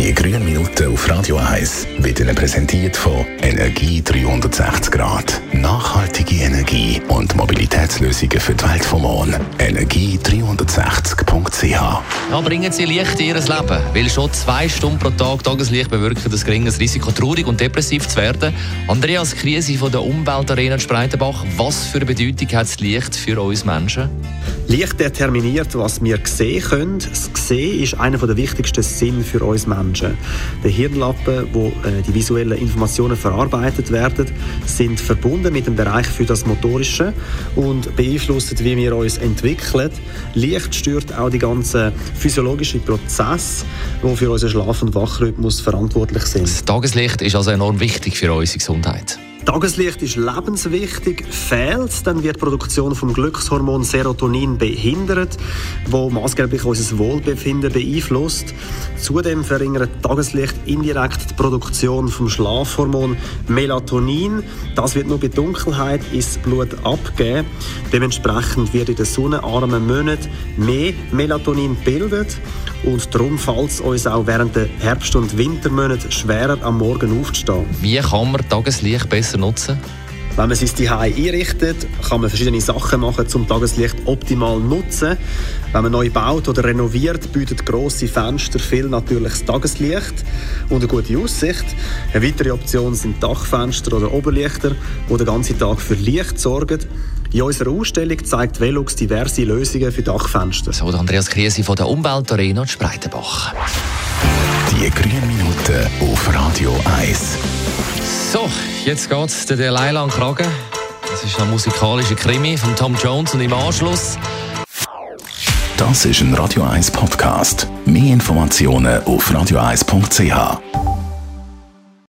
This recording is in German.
Die grünen Minuten auf Radio 1 werden präsentiert von Energie 360 Grad. Nachhaltige Energie und Mobilitätslösungen für die Welt vom Morgen. Energie360.ch Ja, bringen Sie Licht in Ihr Leben. Weil schon zwei Stunden pro Tag Tageslicht bewirken das geringes Risiko, traurig und depressiv zu werden. Andreas Krise von der Umweltarena Spreitenbach. Was für eine Bedeutung hat das Licht für uns Menschen? Licht determiniert, was wir sehen können. Das Sehen ist einer der wichtigsten Sinne für uns Menschen. Der Hirnlappen, wo äh, die visuellen Informationen verarbeitet werden, sind verbunden mit dem Bereich für das Motorische und beeinflussen, wie wir uns entwickeln. Licht stört auch die ganzen physiologischen Prozesse, die für unseren Schlaf- und Wachrhythmus verantwortlich sind. Das Tageslicht ist also enorm wichtig für unsere Gesundheit. Tageslicht ist lebenswichtig. Fehlt, dann wird die Produktion vom Glückshormon Serotonin behindert, wo maßgeblich unser Wohlbefinden beeinflusst. Zudem verringert Tageslicht indirekt die Produktion vom Schlafhormon Melatonin. Das wird nur bei Dunkelheit ins Blut abgegeben. Dementsprechend wird in den sonnenarmen Monaten mehr Melatonin gebildet und darum fällt es uns auch während der Herbst- und Wintermonate schwerer, am Morgen aufzustehen. Wie kann man Tageslicht besser nutzen? Wenn man sein Zuhause einrichtet, kann man verschiedene Sachen machen, um Tageslicht optimal zu nutzen. Wenn man neu baut oder renoviert, bietet grosse Fenster viel natürliches Tageslicht und eine gute Aussicht. Eine weitere Option sind Dachfenster oder Oberlichter, die den ganzen Tag für Licht sorgen. In unserer Ausstellung zeigt Velux diverse Lösungen für Dachfenster. So, der Andreas Krise von der Umweltarena in Spreitenbach. Die grünen Minuten auf Radio 1. So, jetzt geht's der an den Kragen. Das ist ein musikalischer Krimi von Tom Jones und im Anschluss Das ist ein Radio 1 Podcast. Mehr Informationen auf radio1.ch.